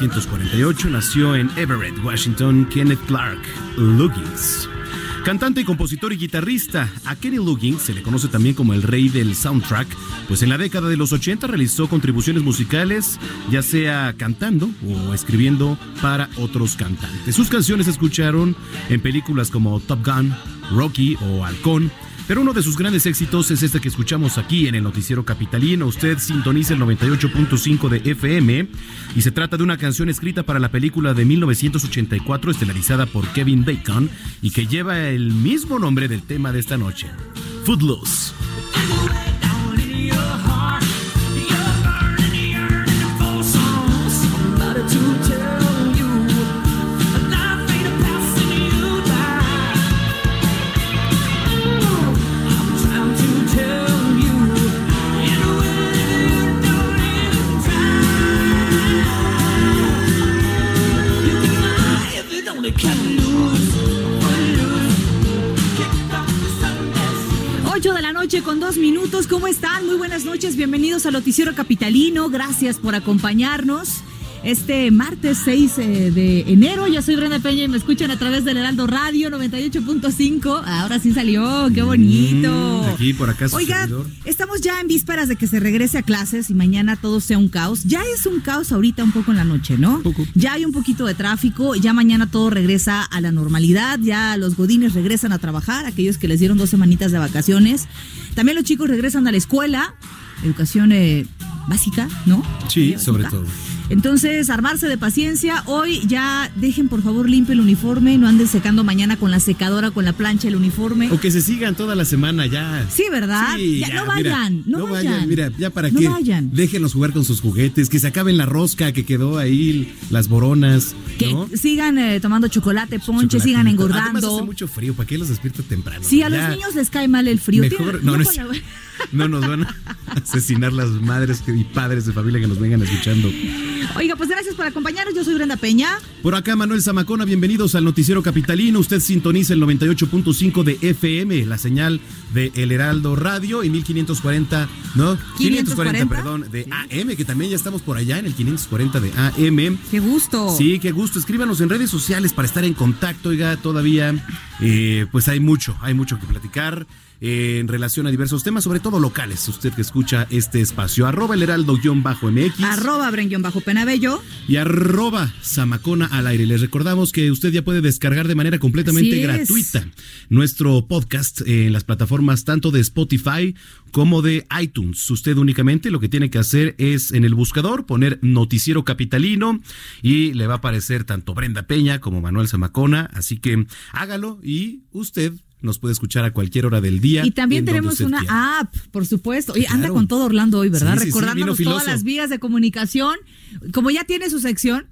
1948, nació en Everett, Washington, Kenneth Clark Luggins. Cantante, compositor y guitarrista, a Kenny Luggins se le conoce también como el rey del soundtrack, pues en la década de los 80 realizó contribuciones musicales, ya sea cantando o escribiendo para otros cantantes. Sus canciones se escucharon en películas como Top Gun, Rocky o Halcón, pero uno de sus grandes éxitos es este que escuchamos aquí en el noticiero capitalino. Usted sintoniza el 98.5 de FM y se trata de una canción escrita para la película de 1984 estelarizada por Kevin Bacon y que lleva el mismo nombre del tema de esta noche, Footloose. 8 de la noche con dos minutos. ¿Cómo están? Muy buenas noches. Bienvenidos al Noticiero Capitalino. Gracias por acompañarnos. Este martes 6 eh, de enero, yo soy Brenda Peña y me escuchan a través del Heraldo Radio 98.5. Ahora sí salió, qué bonito. Mm, aquí, por acá, Oiga, servidor. estamos ya en vísperas de que se regrese a clases y mañana todo sea un caos. Ya es un caos ahorita un poco en la noche, ¿no? Poco. Ya hay un poquito de tráfico, ya mañana todo regresa a la normalidad, ya los godines regresan a trabajar, aquellos que les dieron dos semanitas de vacaciones. También los chicos regresan a la escuela, educación eh, básica, ¿no? Sí, sobre todo. Entonces, armarse de paciencia. Hoy ya dejen por favor limpio el uniforme, no anden secando mañana con la secadora, con la plancha el uniforme. O que se sigan toda la semana ya. Sí, ¿verdad? Sí, Ya, ya, no mira, vayan, no, vayan. Mira, ya para no qué. vayan. Déjenlos jugar con sus juguetes, que se acaben la rosca que quedó ahí, las boronas. Que ¿no? sigan eh, tomando chocolate, ponche, sigan Además engordando. hace mucho frío, ¿para qué los despierta temprano? Sí, a Ya, los niños les cae mal el frío. Mejor, no, no, es- la- no nos van a asesinar las madres y padres de familia que nos vengan escuchando. Oiga, pues gracias por acompañarnos. Yo soy Brenda Peña. Por acá Manuel Zamacona, bienvenidos al Noticiero Capitalino. Usted sintoniza el 98.5 de FM, la señal de El Heraldo Radio y 1540, ¿no? 540, perdón, de AM, que también ya estamos por allá en el 540 de AM. Qué gusto. Sí, qué gusto. Escríbanos en redes sociales para estar en contacto. Oiga, todavía, eh, pues hay mucho, hay mucho que platicar en relación a diversos temas, sobre todo locales. Usted que escucha este espacio, arroba el heraldo-mx Arroba Brenguión bajo Penabello. y arroba Samacona al aire. Les recordamos que usted ya puede descargar de manera completamente gratuita nuestro podcast en las plataformas tanto de Spotify como de iTunes. Usted únicamente lo que tiene que hacer es en el buscador poner Noticiero Capitalino y le va a aparecer tanto Brenda Peña como Manuel Zamacona. Así que hágalo y usted nos puede escuchar a cualquier hora del día. Y también tenemos una quiera. app, por supuesto. Oye, anda con todo Orlando hoy, ¿verdad? Sí, Recordándonos todas las vías de comunicación. Como ya tiene su sección,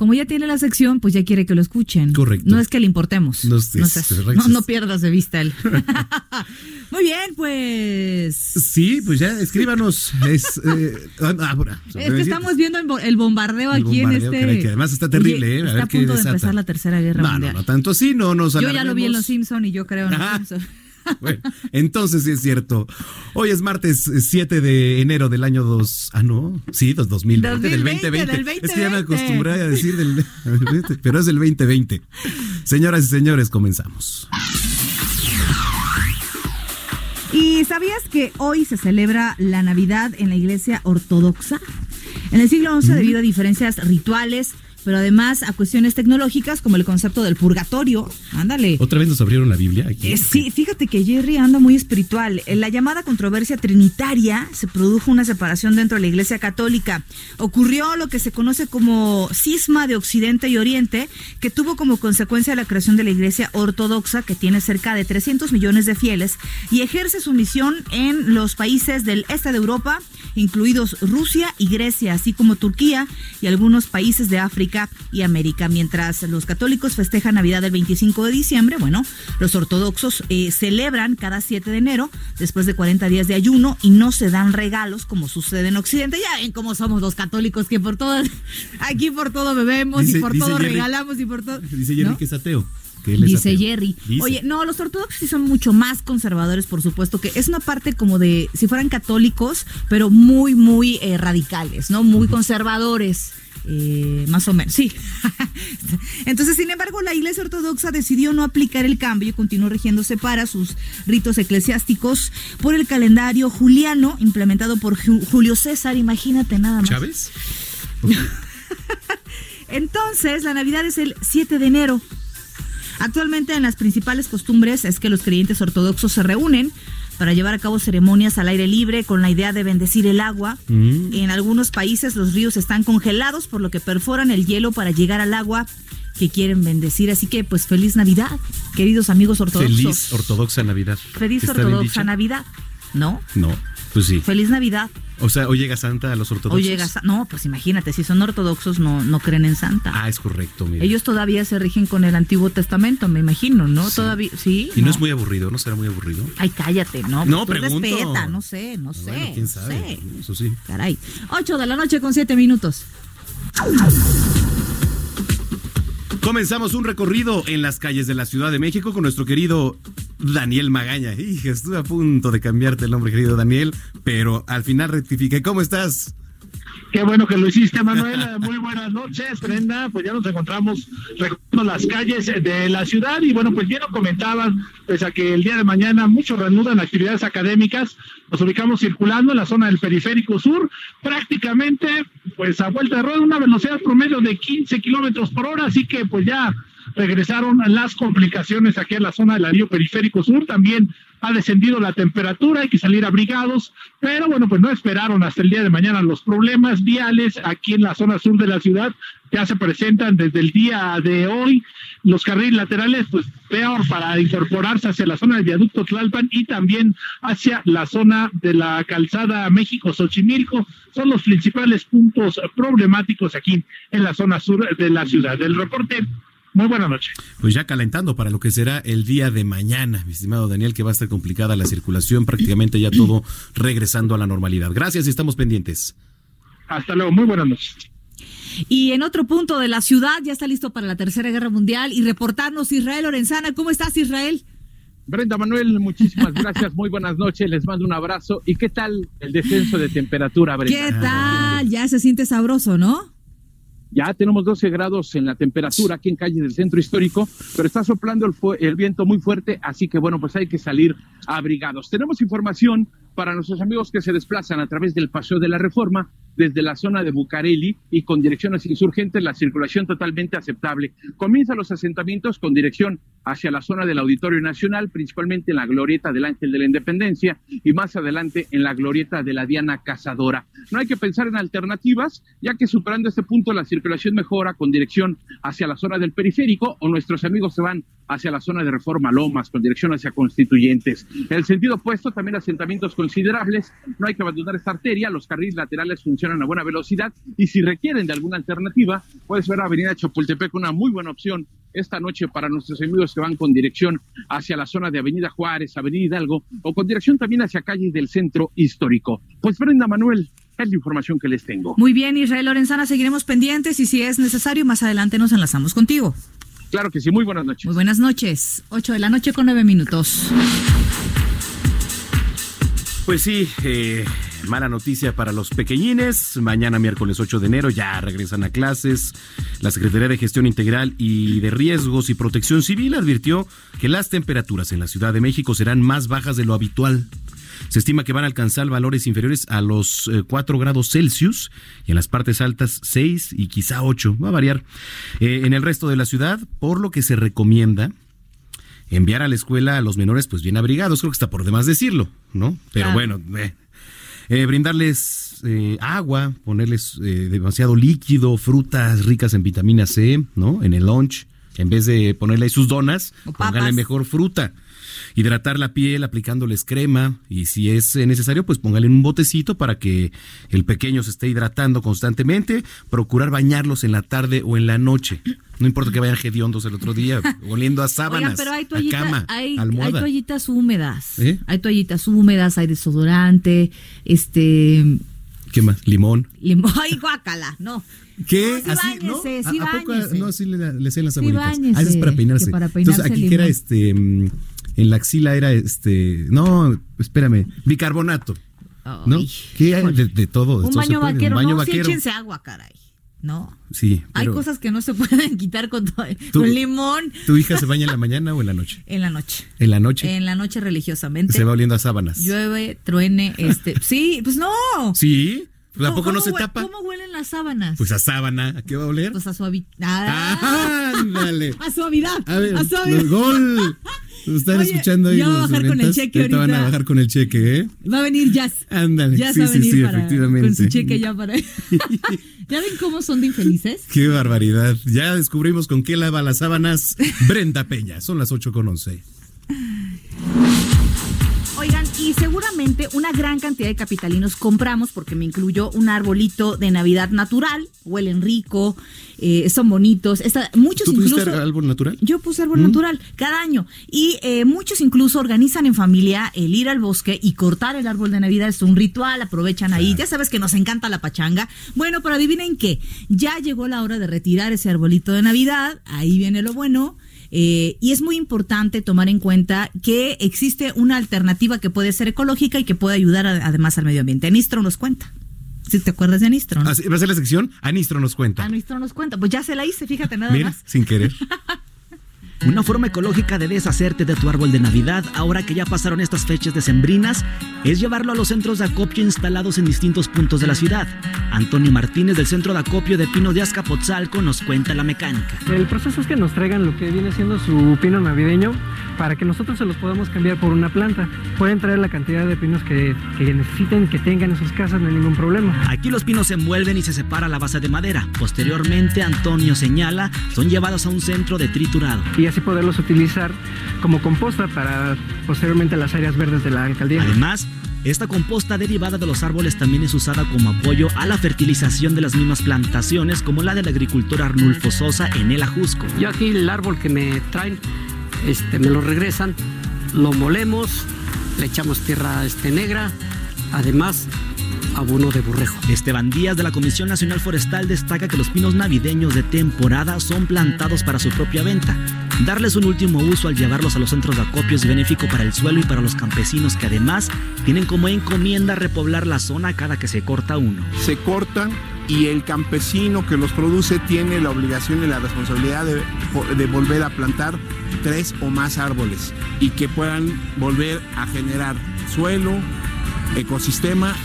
como ya tiene la sección, pues ya quiere que lo escuchen. Correcto. No es que le importemos. No es- es- pierdas de vista él. Muy bien, pues. Sí, pues ya, escríbanos. Es, eh, ah, bueno, Es que estamos viendo el el bombardeo El aquí bombardeo, en este. caray, que además está terrible, Oye, ¿eh? A está ver a qué punto de empezar la tercera guerra No, no, mundial. no tanto así, no nos Yo ya lo vi en. Los Simpson y yo creo en Los. Simpson. Bueno, entonces sí es cierto. Hoy es martes eh, 7 de enero del año 2. Ah, no. Sí, dos- 2020, del 2020, 2020. del Es que ya me 2020. acostumbré a decir del. Pero es del 2020. Señoras y señores, comenzamos. ¿Y sabías que hoy se celebra la Navidad en la Iglesia Ortodoxa? En el siglo XI, debido a diferencias rituales, pero además a cuestiones tecnológicas como el concepto del purgatorio. Ándale. ¿Otra vez nos abrieron la Biblia aquí? Eh, sí, fíjate que Jerry anda muy espiritual. En la llamada controversia trinitaria se produjo una separación dentro de la Iglesia Católica. Ocurrió lo que se conoce como cisma de Occidente y Oriente, que tuvo como consecuencia la creación de la Iglesia Ortodoxa, que tiene cerca de 300 millones de fieles y ejerce su misión en los países del este de Europa, incluidos Rusia y Grecia, así como Turquía y algunos países de África y América. Mientras los católicos festejan Navidad el 25 de diciembre, bueno, los ortodoxos eh, celebran cada 7 de enero, después de 40 días de ayuno, y no se dan regalos como sucede en Occidente. Ya ven cómo somos los católicos, que por todo, aquí por todo bebemos Dice- y por todo Jerry- regalamos y por todo. Dice Jerry ¿no? que es ateo. que Dice ateo. Jerry. Dice. Oye, no, los ortodoxos sí son mucho más conservadores, por supuesto, que es una parte como de, si fueran católicos, pero muy, muy eh, radicales, ¿no? Muy conservadores. Eh, más o menos, sí. Entonces, sin embargo, la Iglesia Ortodoxa decidió no aplicar el cambio y continuó rigiéndose para sus ritos eclesiásticos por el calendario juliano implementado por Ju- Julio César, imagínate nada más. ¿Chávez? Entonces, la Navidad es el 7 de enero. Actualmente en las principales costumbres es que los creyentes ortodoxos se reúnen para llevar a cabo ceremonias al aire libre con la idea de bendecir el agua. En algunos países los ríos están congelados por lo que perforan el hielo para llegar al agua que quieren bendecir. Así que pues feliz Navidad, queridos amigos ortodoxos. Feliz ortodoxa Navidad. Feliz ¿Está bien ortodoxa? Navidad. ¿No? No, pues sí. Feliz Navidad. O sea, hoy llega Santa a los O ortodoxos. llega Sa- No, pues imagínate, si son ortodoxos no, no creen en Santa. Ah, es correcto, mira. Ellos todavía se rigen con el Antiguo Testamento, me imagino, ¿no? Sí. Todavía, sí. Y no es muy aburrido, ¿no será muy aburrido? Ay, cállate, no. No, pues pregunto. respeta, no sé, no sé. bueno, quién no sabe. sé. Eso sí. Caray. 8 de la noche con 7 minutos. Comenzamos un recorrido en las calles de la Ciudad de México con nuestro querido Daniel Magaña. Hija, estuve a punto de cambiarte el nombre, querido Daniel, pero al final rectifiqué. ¿Cómo estás? Qué bueno que lo hiciste, Manuel. Muy buenas noches, Brenda. Pues ya nos encontramos recorriendo las calles de la ciudad y bueno, pues bien lo comentaban, pese a que el día de mañana muchos reanudan actividades académicas, nos ubicamos circulando en la zona del periférico sur, prácticamente pues a vuelta de rueda, una velocidad promedio de 15 kilómetros por hora, así que pues ya regresaron las complicaciones aquí en la zona del anillo periférico sur, también ha descendido la temperatura, hay que salir abrigados, pero bueno, pues no esperaron hasta el día de mañana. Los problemas viales aquí en la zona sur de la ciudad, ya se presentan desde el día de hoy, los carriles laterales, pues peor para incorporarse hacia la zona del viaducto Tlalpan y también hacia la zona de la calzada México-Xochimilco, son los principales puntos problemáticos aquí en la zona sur de la ciudad. El reporte, muy buena noche. Pues ya calentando para lo que será el día de mañana, mi estimado Daniel, que va a estar complicada la circulación, prácticamente ya todo regresando a la normalidad. Gracias y estamos pendientes. Hasta luego, muy buenas noches. Y en otro punto de la ciudad ya está listo para la Tercera Guerra Mundial y reportarnos Israel Lorenzana. ¿Cómo estás, Israel? Brenda Manuel, muchísimas gracias, muy buenas noches, les mando un abrazo. ¿Y qué tal el descenso de temperatura, Brenda? ¿Qué tal? Ya se siente sabroso, ¿no? Ya tenemos 12 grados en la temperatura aquí en calles del centro histórico, pero está soplando el, el viento muy fuerte, así que bueno, pues hay que salir abrigados. Tenemos información para nuestros amigos que se desplazan a través del Paseo de la Reforma desde la zona de Bucareli y con dirección hacia Insurgentes, la circulación totalmente aceptable. Comienzan los asentamientos con dirección hacia la zona del Auditorio Nacional, principalmente en la glorieta del Ángel de la Independencia y más adelante en la glorieta de la Diana Cazadora. No hay que pensar en alternativas, ya que superando este punto la circulación mejora con dirección hacia la zona del periférico o nuestros amigos se van hacia la zona de Reforma Lomas, con dirección hacia Constituyentes. En el sentido opuesto, también asentamientos considerables. No hay que abandonar esta arteria. Los carriles laterales funcionan a buena velocidad. Y si requieren de alguna alternativa, puedes ver Avenida Chapultepec, una muy buena opción esta noche para nuestros amigos que van con dirección hacia la zona de Avenida Juárez, Avenida Hidalgo, o con dirección también hacia calles del centro histórico. Pues Brenda Manuel, es la información que les tengo. Muy bien, Israel Lorenzana, seguiremos pendientes y si es necesario, más adelante nos enlazamos contigo. Claro que sí, muy buenas noches. Muy buenas noches. 8 de la noche con 9 minutos. Pues sí, eh, mala noticia para los pequeñines. Mañana miércoles 8 de enero ya regresan a clases. La Secretaría de Gestión Integral y de Riesgos y Protección Civil advirtió que las temperaturas en la Ciudad de México serán más bajas de lo habitual. Se estima que van a alcanzar valores inferiores a los eh, 4 grados Celsius y en las partes altas 6 y quizá 8. Va a variar. Eh, en el resto de la ciudad, por lo que se recomienda enviar a la escuela a los menores pues bien abrigados. Creo que está por demás decirlo, ¿no? Pero bueno, eh, eh, brindarles eh, agua, ponerles eh, demasiado líquido, frutas ricas en vitamina C, ¿no? En el lunch. En vez de ponerle ahí sus donas, pónganle mejor fruta. Hidratar la piel aplicándoles crema y si es necesario, pues póngale en un botecito para que el pequeño se esté hidratando constantemente. Procurar bañarlos en la tarde o en la noche. No importa que vayan hediondos el otro día, oliendo a sábanas, Oigan, pero hay a toallitas, cama, hay, hay almohada. toallitas húmedas. ¿Eh? Hay toallitas húmedas, hay desodorante, este ¿Qué más? Limón. limón, ay, guácala, no. ¿Qué? No, sí ¿Así? ¿No? sí ¿A, a poco no así le, le hacen las Sí abuelitas? ah, eso es para peinarse. que para Entonces, peinarse aquí que era este. En la axila era este. No, espérame. Bicarbonato. ¿No? ¿Qué hay de, de todo? Un baño vaquero, Un baño no, sí vaquero. échense agua, caray. No. Sí. Hay cosas que no se pueden quitar con, to- Tú- con limón ¿Tu hija se baña en la mañana o en la noche? en la noche. En la noche. En la noche religiosamente. Se va oliendo a sábanas. Llueve, truene, este. Sí, pues no. ¿Sí? Pues, ¿A ¿Cómo- poco no se tapa? ¿Cómo huelen las sábanas? Pues a sábana. ¿A qué va a oler? Pues a suavidad. Ah, ándale. a suavidad. A ver, a suavidad. gol. Están Oye, escuchando ahí ya va a bajar con el cheque Ahorita van a bajar con el cheque, ¿eh? Va a venir Jazz. Ándale. Jazz sí, va a sí, venir sí, para- efectivamente. con su cheque ya para. ¿Ya ven cómo son de infelices? Qué barbaridad. Ya descubrimos con qué lava las sábanas Brenda Peña. Son las 8 con 11. Y seguramente una gran cantidad de capitalinos compramos, porque me incluyó un arbolito de Navidad natural, huelen rico, eh, son bonitos. Está, muchos ¿Tú incluso. pusiste árbol natural? Yo puse árbol natural cada año y eh, muchos incluso organizan en familia el ir al bosque y cortar el árbol de Navidad. Es un ritual, aprovechan ahí. Ya sabes que nos encanta la pachanga. Bueno, pero adivinen qué, ya llegó la hora de retirar ese arbolito de Navidad. Ahí viene lo bueno. Eh, y es muy importante tomar en cuenta que existe una alternativa que puede ser ecológica y que puede ayudar a- además al medio ambiente. Anistro nos cuenta. Si te acuerdas de Anistro, ¿no? Ah, ¿Va a ser la sección? Anistro nos cuenta. Anistro nos cuenta. Pues ya se la hice, fíjate nada Mira, más. sin querer. Una forma ecológica de deshacerte de tu árbol de Navidad, ahora que ya pasaron estas fechas decembrinas, es llevarlo a los centros de acopio instalados en distintos puntos de la ciudad. Antonio Martínez del Centro de Acopio de Pino de Azcapotzalco nos cuenta la mecánica. El proceso es que nos traigan lo que viene siendo su pino navideño para que nosotros se los podamos cambiar por una planta. Pueden traer la cantidad de pinos que, que necesiten, que tengan en sus casas, no hay ningún problema. Aquí los pinos se envuelven y se separa la base de madera. Posteriormente, Antonio señala, son llevados a un centro de triturado. Y así poderlos utilizar como composta para posteriormente las áreas verdes de la alcaldía. Además, esta composta derivada de los árboles también es usada como apoyo a la fertilización de las mismas plantaciones, como la del agricultor Arnulfo Sosa en el Ajusco. Yo aquí el árbol que me traen, este, me lo regresan, lo molemos, le echamos tierra este, negra, además abono de burrejo. Esteban Díaz de la Comisión Nacional Forestal destaca que los pinos navideños de temporada son plantados para su propia venta. Darles un último uso al llevarlos a los centros de acopio es benéfico para el suelo y para los campesinos que además tienen como encomienda repoblar la zona cada que se corta uno. se cortan y el campesino que los produce tiene la obligación y la responsabilidad de, de volver a plantar tres o más árboles y que puedan volver a generar suelo, ecosistema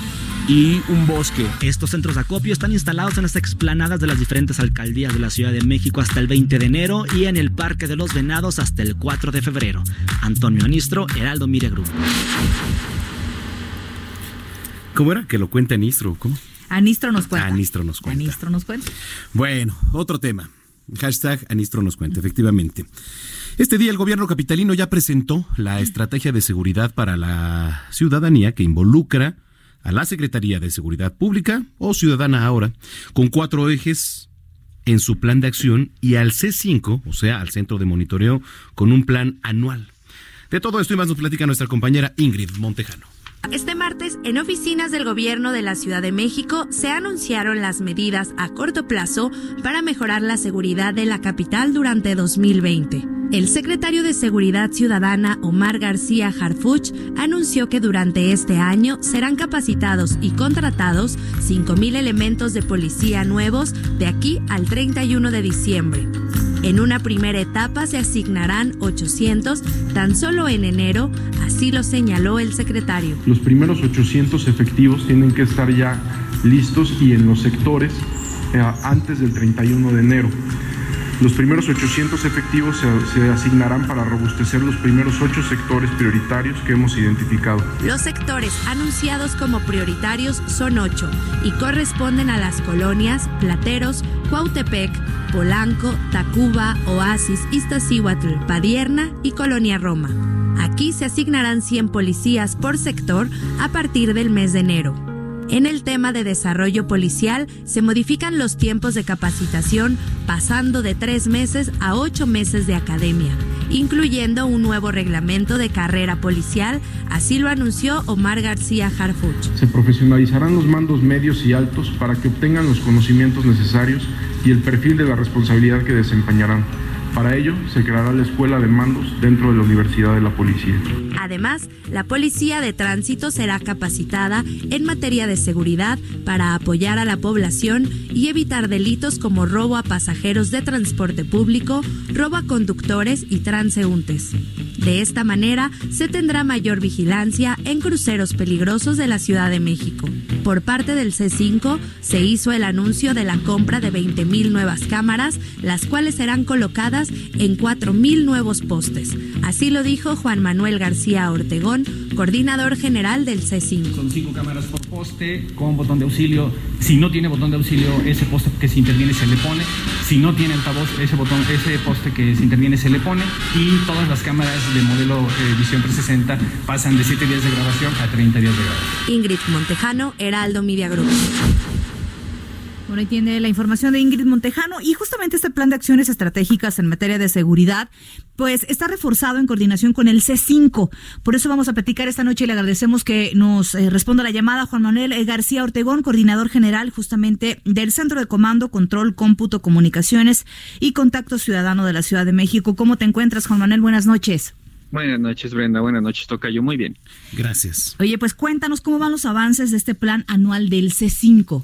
y un bosque. Estos centros de acopio están instalados en las explanadas de las diferentes alcaldías de la Ciudad de México hasta el 20 de enero y en el Parque de los Venados hasta el 4 de febrero. Antonio Anistro, Heraldo Mire. ¿Cómo era? Que lo cuenta Anistro. ¿Cómo? Anistro nos cuenta. Anistro nos cuenta. Anistro nos cuenta. Bueno, otro tema. Hashtag Anistro nos cuenta, efectivamente. Este día el gobierno capitalino ya presentó la estrategia de seguridad para la ciudadanía que involucra a la Secretaría de Seguridad Pública o Ciudadana ahora, con cuatro ejes en su plan de acción y al C5, o sea, al Centro de Monitoreo, con un plan anual. De todo esto y más nos platica nuestra compañera Ingrid Montejano. Este martes, en oficinas del gobierno de la Ciudad de México, se anunciaron las medidas a corto plazo para mejorar la seguridad de la capital durante 2020. El secretario de Seguridad Ciudadana, Omar García Harfuch, anunció que durante este año serán capacitados y contratados 5.000 elementos de policía nuevos de aquí al 31 de diciembre. En una primera etapa se asignarán 800 tan solo en enero, así lo señaló el secretario. Los primeros 800 efectivos tienen que estar ya listos y en los sectores eh, antes del 31 de enero. Los primeros 800 efectivos se, asignarán para robustecer los primeros ocho sectores prioritarios que hemos identificado. Los sectores anunciados como prioritarios son ocho y corresponden a las colonias Plateros, Cuautepec, Polanco, Tacuba, Oasis, Iztaccíhuatl, Padierna y Colonia Roma. Aquí se asignarán 100 policías por sector a partir del mes de enero. En el tema de desarrollo policial se modifican los tiempos de capacitación pasando de tres meses a ocho meses de academia, incluyendo un nuevo reglamento de carrera policial, así lo anunció Omar García Harfuch. Se profesionalizarán los mandos medios y altos para que obtengan los conocimientos necesarios y el perfil de la responsabilidad que desempeñarán. Para ello, se creará la Escuela de Mandos dentro de la Universidad de la Policía. Además, la Policía de Tránsito será capacitada en materia de seguridad para apoyar a la población y evitar delitos como robo a pasajeros de transporte público, robo a conductores y transeúntes. De esta manera, se tendrá mayor vigilancia en cruceros peligrosos de la Ciudad de México. Por parte del C5, se hizo el anuncio de la compra de 20.000 nuevas cámaras, las cuales serán colocadas en 4.000 nuevos postes. Así lo dijo Juan Manuel García Ortegón, coordinador general del C5. Son cinco cámaras por poste con botón de auxilio. Si no tiene botón de auxilio, ese poste que se interviene se le pone. Si no tiene altavoz, ese botón, ese poste que se interviene se le pone. Y todas las cámaras de modelo eh, Visión 360 pasan de 7 días de grabación a 30 días de grabación. Ingrid Montejano, Heraldo Media Group. Bueno, ahí tiene la información de Ingrid Montejano y justamente este plan de acciones estratégicas en materia de seguridad, pues está reforzado en coordinación con el C5. Por eso vamos a platicar esta noche y le agradecemos que nos eh, responda la llamada Juan Manuel eh, García Ortegón, coordinador general justamente del Centro de Comando, Control, Cómputo, Comunicaciones y Contacto Ciudadano de la Ciudad de México. ¿Cómo te encuentras, Juan Manuel? Buenas noches. Buenas noches, Brenda. Buenas noches, Tocayo. Muy bien. Gracias. Oye, pues cuéntanos cómo van los avances de este plan anual del C5.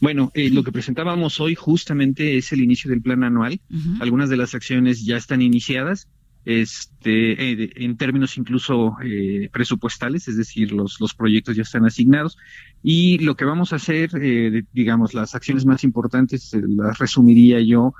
Bueno, eh, lo que presentábamos hoy justamente es el inicio del plan anual. Algunas de las acciones ya están iniciadas, este, eh, en términos incluso eh, presupuestales, es decir, los, los proyectos ya están asignados. Y lo que vamos a hacer, digamos, las acciones más importantes, las resumiría yo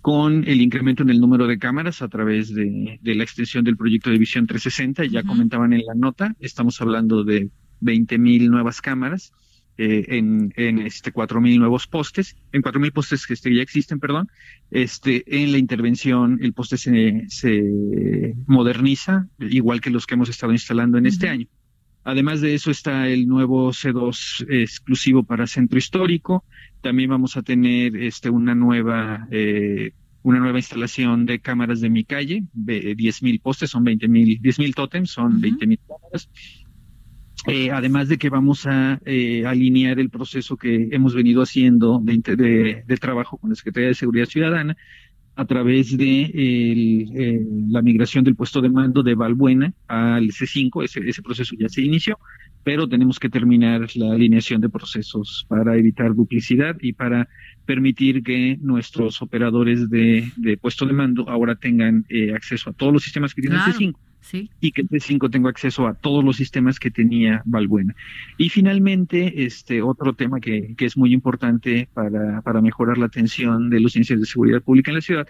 con el incremento en el número de cámaras a través de, de la extensión del proyecto de visión 360. Ya comentaban en la nota, estamos hablando de 20 mil nuevas cámaras eh, en, en este cuatro mil nuevos postes, en cuatro mil postes que este, ya existen, perdón, este, en la intervención el poste se, se moderniza, igual que los que hemos estado instalando en este año. Además de eso está el nuevo C2 exclusivo para centro histórico. También vamos a tener este, una nueva eh, una nueva instalación de cámaras de mi calle, de 10.000 postes, son 20.000, 10.000 tótems, son 20.000 cámaras. Eh, además de que vamos a eh, alinear el proceso que hemos venido haciendo de, de- de trabajo con la Secretaría de Seguridad Ciudadana a través de el, la migración del puesto de mando de Valbuena al C5, ese, ese proceso ya se inició, pero tenemos que terminar la alineación de procesos para evitar duplicidad y para permitir que nuestros operadores de, de puesto de mando ahora tengan eh, acceso a todos los sistemas que tiene Claro. el C5 Sí. y que el C5 tenga acceso a todos los sistemas que tenía Valbuena. Y finalmente, este otro tema que, que es muy importante para, para mejorar la atención de los ciencias de seguridad pública en la ciudad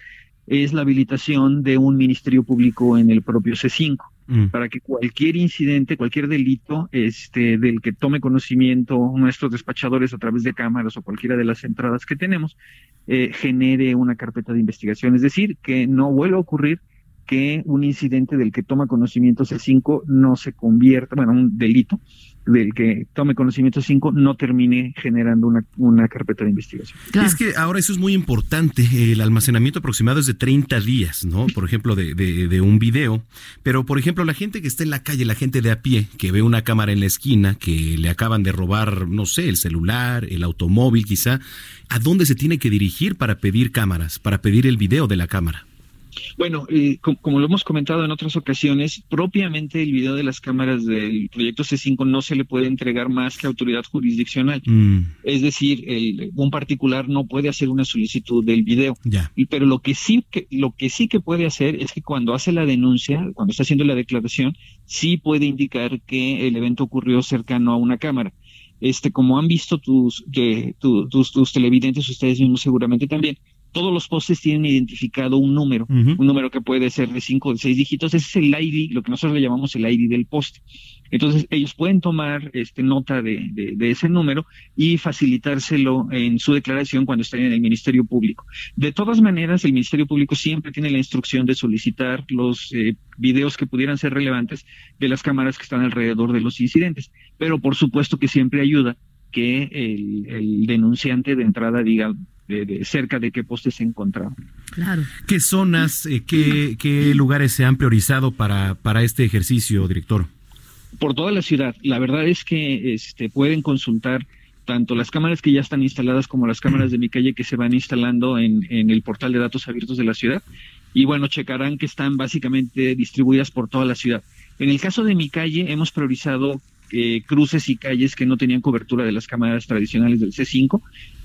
es la habilitación de un ministerio público en el propio C5. Mm. para que cualquier incidente, cualquier delito, este, del que tome conocimiento nuestros despachadores a través de cámaras o cualquiera de las entradas que tenemos, eh, genere una carpeta de investigación. Es decir, que no vuelva a ocurrir que un incidente del que toma conocimiento C5 no se convierta, bueno, un delito del que tome conocimiento C5 no termine generando una, una carpeta de investigación. Es que ahora eso es muy importante. El almacenamiento aproximado es de 30 días, ¿no? Por ejemplo, de, de, de, un video. Pero, por ejemplo, la gente que está en la calle, la gente de a pie, que ve una cámara en la esquina, que le acaban de robar, no sé, el celular, el automóvil quizá, ¿a dónde se tiene que dirigir para pedir cámaras, para pedir el video de la cámara? Bueno, eh, com como lo hemos comentado en otras ocasiones, propiamente el video de las cámaras del proyecto C5 no se le puede entregar más que autoridad jurisdiccional. Mm. Es decir, el, un particular no puede hacer una solicitud del video. Ya. Y, pero lo que sí que lo que sí que puede hacer es que cuando hace la denuncia, cuando está haciendo la declaración, sí puede indicar que el evento ocurrió cercano a una cámara. Este, como han visto tus, que, tu, tus, tus televidentes, ustedes mismos seguramente también, todos los postes tienen identificado un número, uh -huh. un número que puede ser de cinco o de seis dígitos, ese es el ID, lo que nosotros le llamamos el ID del poste. Entonces, ellos pueden tomar este, nota de, de, de, ese número y facilitárselo en su declaración cuando estén en el Ministerio Público. De todas maneras, el Ministerio Público siempre tiene la instrucción de solicitar los eh, videos que pudieran ser relevantes de las cámaras que están alrededor de los incidentes. Pero por supuesto que siempre ayuda que el, el denunciante de entrada diga de, de, cerca de qué postes se encontraban. Claro. ¿Qué zonas, eh, qué, qué lugares se han priorizado para, para este ejercicio, director? Por toda la ciudad. La verdad es que este, pueden consultar tanto las cámaras que ya están instaladas como las cámaras de mi calle que se van instalando en, en el portal de datos abiertos de la ciudad. Y bueno, checarán que están básicamente distribuidas por toda la ciudad. En el caso de mi calle, hemos priorizado eh, cruces y calles que no tenían cobertura de las cámaras tradicionales del C5.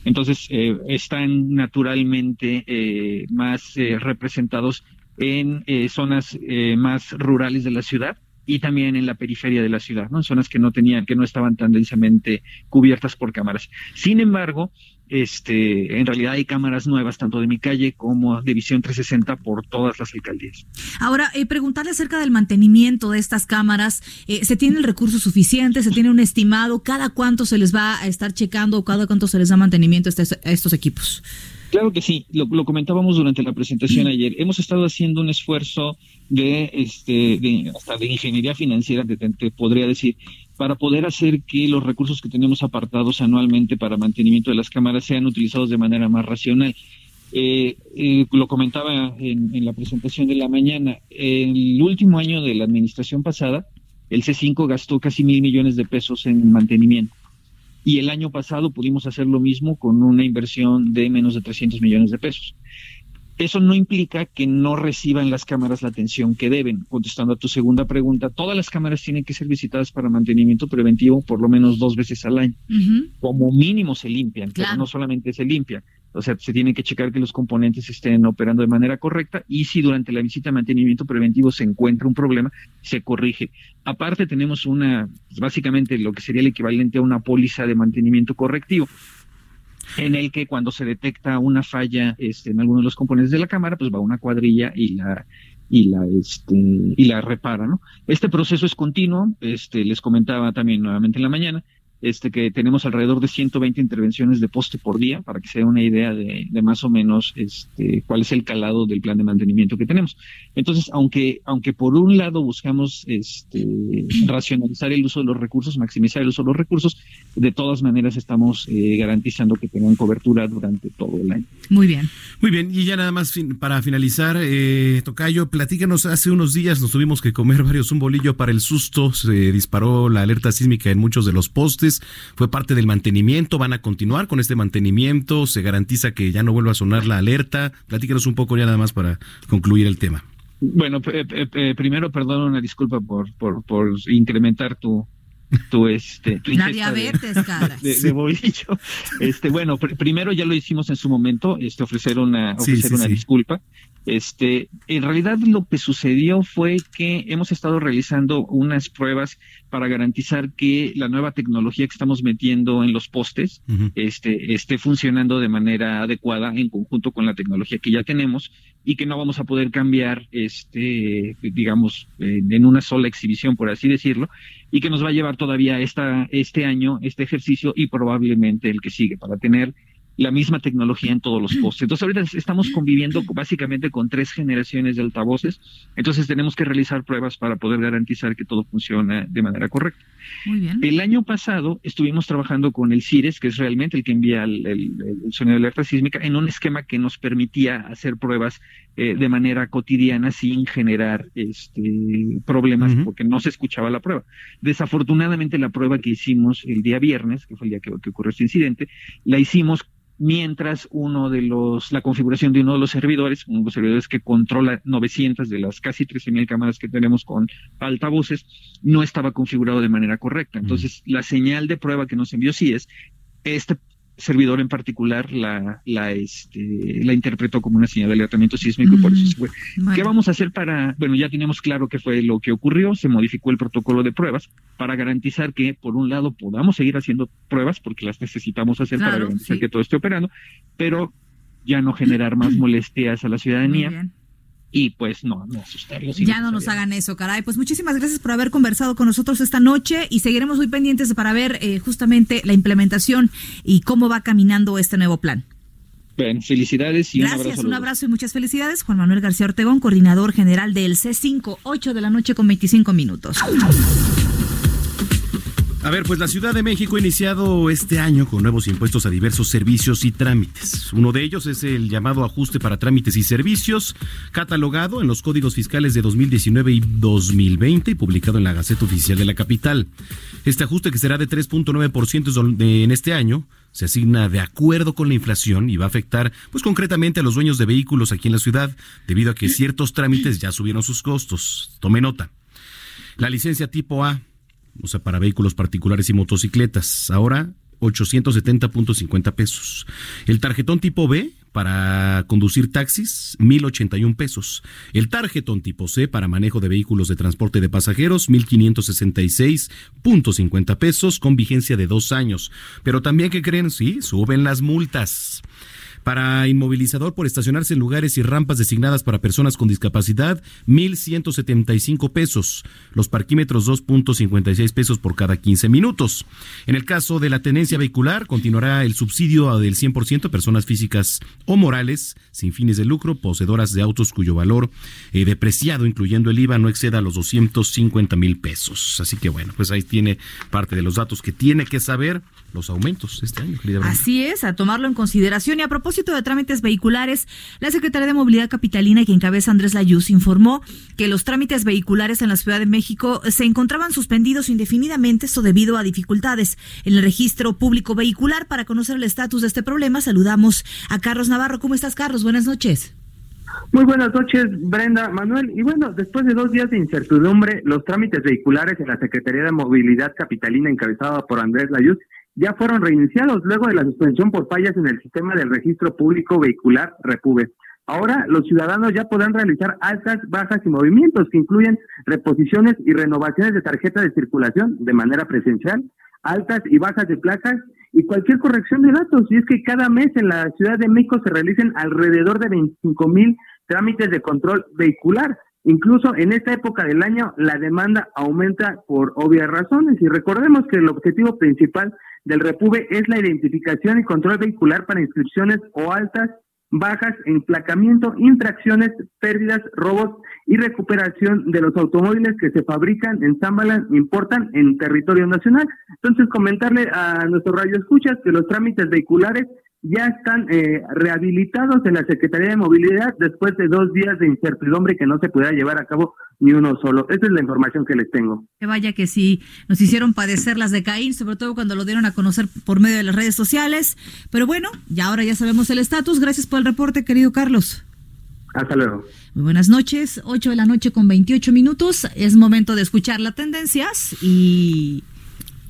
Entonces, eh, están naturalmente eh, más eh, representados en eh, zonas eh, más rurales de la ciudad y también en la periferia de la ciudad, ¿no? En zonas que no tenían, que no estaban tan densamente cubiertas por cámaras. Sin embargo, este, en realidad hay cámaras nuevas, tanto de mi calle como de Visión 360 por todas las alcaldías. Ahora, eh, preguntarle acerca del mantenimiento de estas cámaras, eh, ¿se tiene el recurso suficiente? ¿Se tiene un estimado? ¿Cada cuánto se les va a estar checando o cada cuánto se les da mantenimiento a estos, a estos equipos? Claro que sí, lo, lo, comentábamos durante la presentación ayer. Hemos estado haciendo un esfuerzo de, este, de, hasta de ingeniería financiera, te, te podría decir, para poder hacer que los recursos que tenemos apartados anualmente para mantenimiento de las cámaras sean utilizados de manera más racional. Eh, eh, lo comentaba en, la presentación de la mañana, el último año de la administración pasada, el C5 gastó casi mil millones de pesos en mantenimiento. Y el año pasado pudimos hacer lo mismo con una inversión de menos de 300 millones de pesos. Eso no implica que no reciban las cámaras la atención que deben. Contestando a tu segunda pregunta, todas las cámaras tienen que ser visitadas para mantenimiento preventivo por lo menos dos veces al año. Uh -huh. Como mínimo se limpian, claro. pero no solamente se limpian. O sea, se tiene que checar que los componentes estén operando de manera correcta y si durante la visita de mantenimiento preventivo se encuentra un problema, se corrige. Aparte tenemos una, pues básicamente lo que sería el equivalente a una póliza de mantenimiento correctivo en el que cuando se detecta una falla este, en alguno de los componentes de la cámara, pues va una cuadrilla y la y la este y la repara, ¿no? Este proceso es continuo, este les comentaba también nuevamente en la mañana, este que tenemos alrededor de 120 intervenciones de poste por día para que se dé una idea de, más o menos este cuál es el calado del plan de mantenimiento que tenemos. Entonces, aunque aunque por un lado buscamos este racionalizar el uso de los recursos, maximizar el uso de los recursos, de todas maneras estamos eh, garantizando que tengan cobertura durante todo el año. Muy bien. Muy bien, y ya nada más fin, para finalizar, eh, Tocayo, platícanos, hace unos días nos tuvimos que comer varios un bolillo para el susto, se disparó la alerta sísmica en muchos de los postes, fue parte del mantenimiento, van a continuar con este mantenimiento, se garantiza que ya no vuelva a sonar la alerta, platícanos un poco ya nada más para concluir el tema. Bueno, eh, eh, primero perdón una disculpa por, por, por incrementar tu, tu este tu La ingesta de- diabetes, cara. de, de bolillo. Este, bueno, pr- primero ya lo hicimos en su momento, este, ofrecer una, ofrecer sí, una sí. disculpa. Este, en realidad lo que sucedió fue que hemos estado realizando unas pruebas para garantizar que la nueva tecnología que estamos metiendo en los postes, este, esté funcionando de manera adecuada en conjunto con la tecnología que ya tenemos y que no vamos a poder cambiar, este, digamos, en una sola exhibición, por así decirlo, y que nos va a llevar todavía esta, este año, este ejercicio y probablemente el que sigue para tener la misma tecnología en todos los postes. Entonces ahorita estamos conviviendo básicamente con tres generaciones de altavoces, entonces tenemos que realizar pruebas para poder garantizar que todo funciona de manera correcta. Muy bien. El año pasado estuvimos trabajando con el CIRES, que es realmente el que envía el, el- el sonido de alerta sísmica, en un esquema que nos permitía hacer pruebas eh, de manera cotidiana sin generar este, problemas porque no se escuchaba la prueba. Desafortunadamente la prueba que hicimos el día viernes, que fue el día que, que ocurrió este incidente, la hicimos mientras uno de los, la configuración de uno de los servidores, uno de los servidores que controla 900 de las casi 13.000 cámaras que tenemos con altavoces, no estaba configurado de manera correcta. Entonces, la señal de prueba que nos envió sí es, este servidor en particular la, la, este, la interpretó como una señal de alertamiento sísmico y por eso se fue. Bueno. ¿Qué vamos a hacer para, bueno, ya tenemos claro qué fue lo que ocurrió, se modificó el protocolo de pruebas para garantizar que, por un lado, podamos seguir haciendo pruebas porque las necesitamos hacer para garantizar sí. que todo esté operando, pero ya no generar más molestias a la ciudadanía. Y pues no, no asustarlos. Ya no nos hagan eso, caray. Pues muchísimas gracias por haber conversado con nosotros esta noche y seguiremos muy pendientes para ver eh, justamente la implementación y cómo va caminando este nuevo plan. Bueno, felicidades y un Gracias, abrazo. un los dos. abrazo y muchas felicidades. Juan Manuel García Ortegón, coordinador general del C5, 8 de la noche con 25 minutos. A ver, pues la Ciudad de México ha iniciado este año con nuevos impuestos a diversos servicios y trámites. Uno de ellos es el llamado ajuste para trámites y servicios, catalogado en los códigos fiscales de 2019 y 2020 y publicado en la Gaceta Oficial de la Capital. Este ajuste, que será de 3.9% es donde- en este año, se asigna de acuerdo con la inflación y va a afectar, pues concretamente a los dueños de vehículos aquí en la ciudad, debido a que ciertos trámites ya subieron sus costos. Tome nota. La licencia tipo A, o sea, para vehículos particulares y motocicletas, ahora 870.50 pesos. El tarjetón tipo B para conducir taxis, 1.081 pesos. El tarjetón tipo C para manejo de vehículos de transporte de pasajeros, 1.566.50 pesos con vigencia de dos años. Pero también, ¿qué creen? Sí, suben las multas. Para inmovilizador por estacionarse en lugares y rampas designadas para personas con discapacidad, 1.175 pesos. Los parquímetros, 2.56 pesos por cada 15 minutos. En el caso de la tenencia vehicular, continuará el subsidio del 100% a personas físicas o morales sin fines de lucro, poseedoras de autos cuyo valor eh, depreciado, incluyendo el IVA, no exceda los 250 mil pesos. Así que bueno, pues ahí tiene parte de los datos que tiene que saber los aumentos este año, querida Brenda. Así es, a tomarlo en consideración. Y a propósito de trámites vehiculares, la Secretaría de Movilidad Capitalina, que encabeza Andrés Layuz, informó que los trámites vehiculares en la Ciudad de México se encontraban suspendidos indefinidamente, esto debido a dificultades en el registro público vehicular. Para conocer el estatus de este problema, saludamos a Carlos Navarro. ¿Cómo estás, Carlos? Buenas noches. Muy buenas noches, Brenda, Manuel. Y bueno, después de dos días de incertidumbre, los trámites vehiculares en la Secretaría de Movilidad Capitalina, encabezada por Andrés Layuz, ya fueron reiniciados luego de la suspensión por fallas en el sistema del registro público vehicular Repube. Ahora los ciudadanos ya podrán realizar altas, bajas y movimientos que incluyen reposiciones y renovaciones de tarjeta de circulación de manera presencial, altas y bajas de placas y cualquier corrección de datos. Y es que cada mes en la Ciudad de México se realicen alrededor de 25 mil trámites de control vehicular. Incluso en esta época del año la demanda aumenta por obvias razones y recordemos que el objetivo principal del Repube es la identificación y control vehicular para inscripciones o altas, bajas, emplacamiento, infracciones, pérdidas, robos y recuperación de los automóviles que se fabrican, ensamblan, importan en territorio nacional. Entonces comentarle a nuestros radioescuchas que los trámites vehiculares ya están eh, rehabilitados en la Secretaría de Movilidad después de dos días de incertidumbre que no se pudiera llevar a cabo ni uno solo. Esa es la información que les tengo. Que vaya que sí, nos hicieron padecer las de Caín, sobre todo cuando lo dieron a conocer por medio de las redes sociales. Pero bueno, ya ahora ya sabemos el estatus. Gracias por el reporte, querido Carlos. Hasta luego. Muy buenas noches, 8 de la noche con 28 minutos. Es momento de escuchar las tendencias y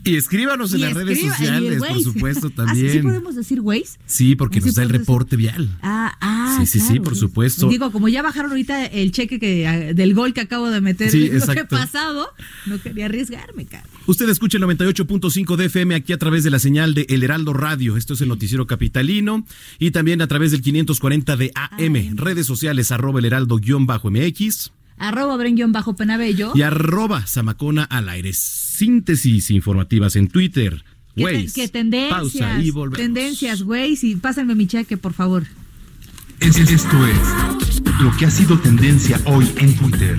Y escríbanos en las redes sociales, por supuesto, Ah, ¿sí- ¿Sí también. podemos decir Waze? Sí, porque nos da el reporte vial. Ah, ah. Sí, sí, sí, por supuesto. Digo, como ya bajaron ahorita el cheque que ah, del gol que acabo de meter Sí, lo que he exacto. pasado, no quería arriesgarme, cara. Usted escucha el 98.5 de FM aquí a través de la señal de El Heraldo Radio. Esto es el noticiero capitalino. Y también a través del 540 de AM. Redes sociales arroba el heraldo-mx Arroba bajo penabello. y arroba Zamacona al aire. Síntesis informativas en Twitter. ¿Qué, Waze. qué tendencias? Pausa y volvemos. Tendencias, güey. Y pásenme mi cheque, por favor. Es- Esto es lo que ha sido tendencia hoy en Twitter.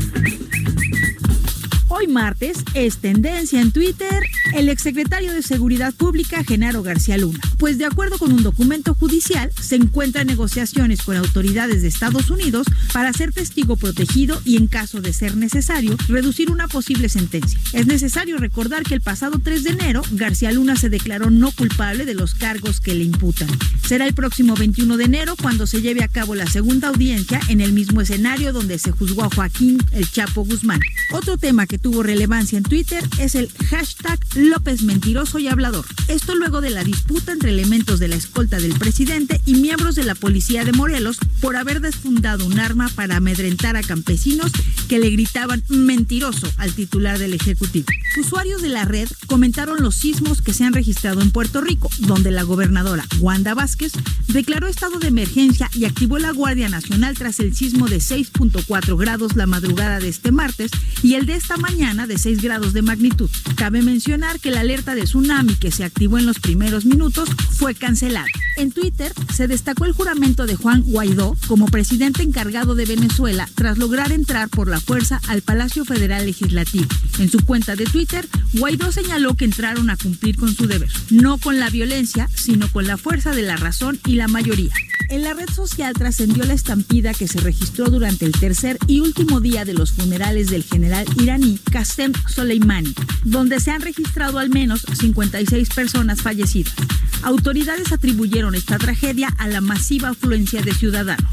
Hoy martes es tendencia en Twitter el exsecretario de Seguridad Pública Genaro García Luna, pues de acuerdo con un documento judicial se encuentra en negociaciones con autoridades de Estados Unidos para ser testigo protegido y en caso de ser necesario reducir una posible sentencia. Es necesario recordar que el pasado 3 de enero García Luna se declaró no culpable de los cargos que le imputan. Será el próximo 21 de enero cuando se lleve a cabo la segunda audiencia en el mismo escenario donde se juzgó a Joaquín El Chapo Guzmán. Otro tema que tuvo relevancia en Twitter es el hashtag López Mentiroso y Hablador. Esto luego de la disputa entre elementos de la escolta del presidente y miembros de la policía de Morelos por haber desfundado un arma para amedrentar a campesinos que le gritaban mentiroso al titular del Ejecutivo. Usuarios de la red comentaron los sismos que se han registrado en Puerto Rico, donde la gobernadora Wanda Vázquez declaró estado de emergencia y activó la Guardia Nacional tras el sismo de 6.4 grados la madrugada de este martes y el de esta mañana de 6 grados de magnitud. Cabe mencionar que la alerta de tsunami que se activó en los primeros minutos fue cancelada. En Twitter se destacó el juramento de Juan Guaidó como presidente encargado de Venezuela tras lograr entrar por la fuerza al Palacio Federal Legislativo. En su cuenta de Twitter, Guaidó señaló que entraron a cumplir con su deber, no con la violencia, sino con la fuerza de la razón y la mayoría. En la red social trascendió la estampida que se registró durante el tercer y último día de los funerales del general iraní Qasem Soleimani, donde se han registrado al menos 56 personas fallecidas. Autoridades atribuyeron esta tragedia a la masiva afluencia de ciudadanos.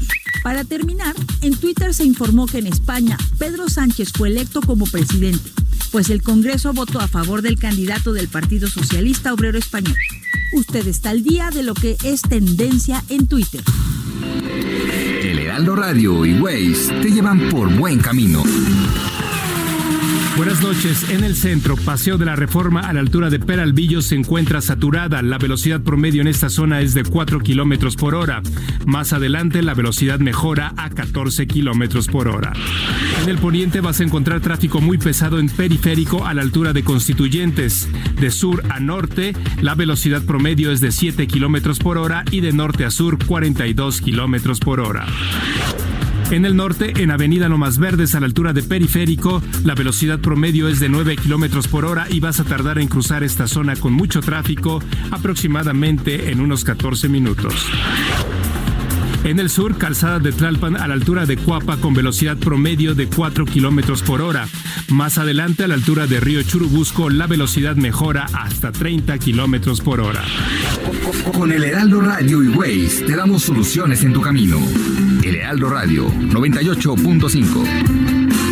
Para terminar, en Twitter se informó que en España Pedro Sánchez fue electo como presidente, pues el Congreso votó a favor del candidato del Partido Socialista Obrero Español. Usted está al día de lo que es tendencia en Twitter. El Heraldo Radio y Waze te llevan por buen camino. Buenas noches. En el centro, Paseo de la Reforma a la altura de Peralvillo se encuentra saturada. La velocidad promedio en esta zona es de 4 kilómetros por hora. Más adelante, la velocidad mejora a 14 kilómetros por hora. En el poniente vas a encontrar tráfico muy pesado en periférico a la altura de Constituyentes. De sur a norte, la velocidad promedio es de 7 kilómetros por hora y de norte a sur 42 kilómetros por hora. En el norte, en Avenida Lomas Verdes, a la altura de Periférico, la velocidad promedio es de 9 kilómetros por hora y vas a tardar en cruzar esta zona con mucho tráfico, aproximadamente en unos 14 minutos. En el sur, calzada de Tlalpan a la altura de Cuapa con velocidad promedio de 4 kilómetros por hora. Más adelante, a la altura de Río Churubusco, la velocidad mejora hasta 30 kilómetros por hora. Con el Heraldo Radio y Waze te damos soluciones en tu camino. El Heraldo Radio 98.5.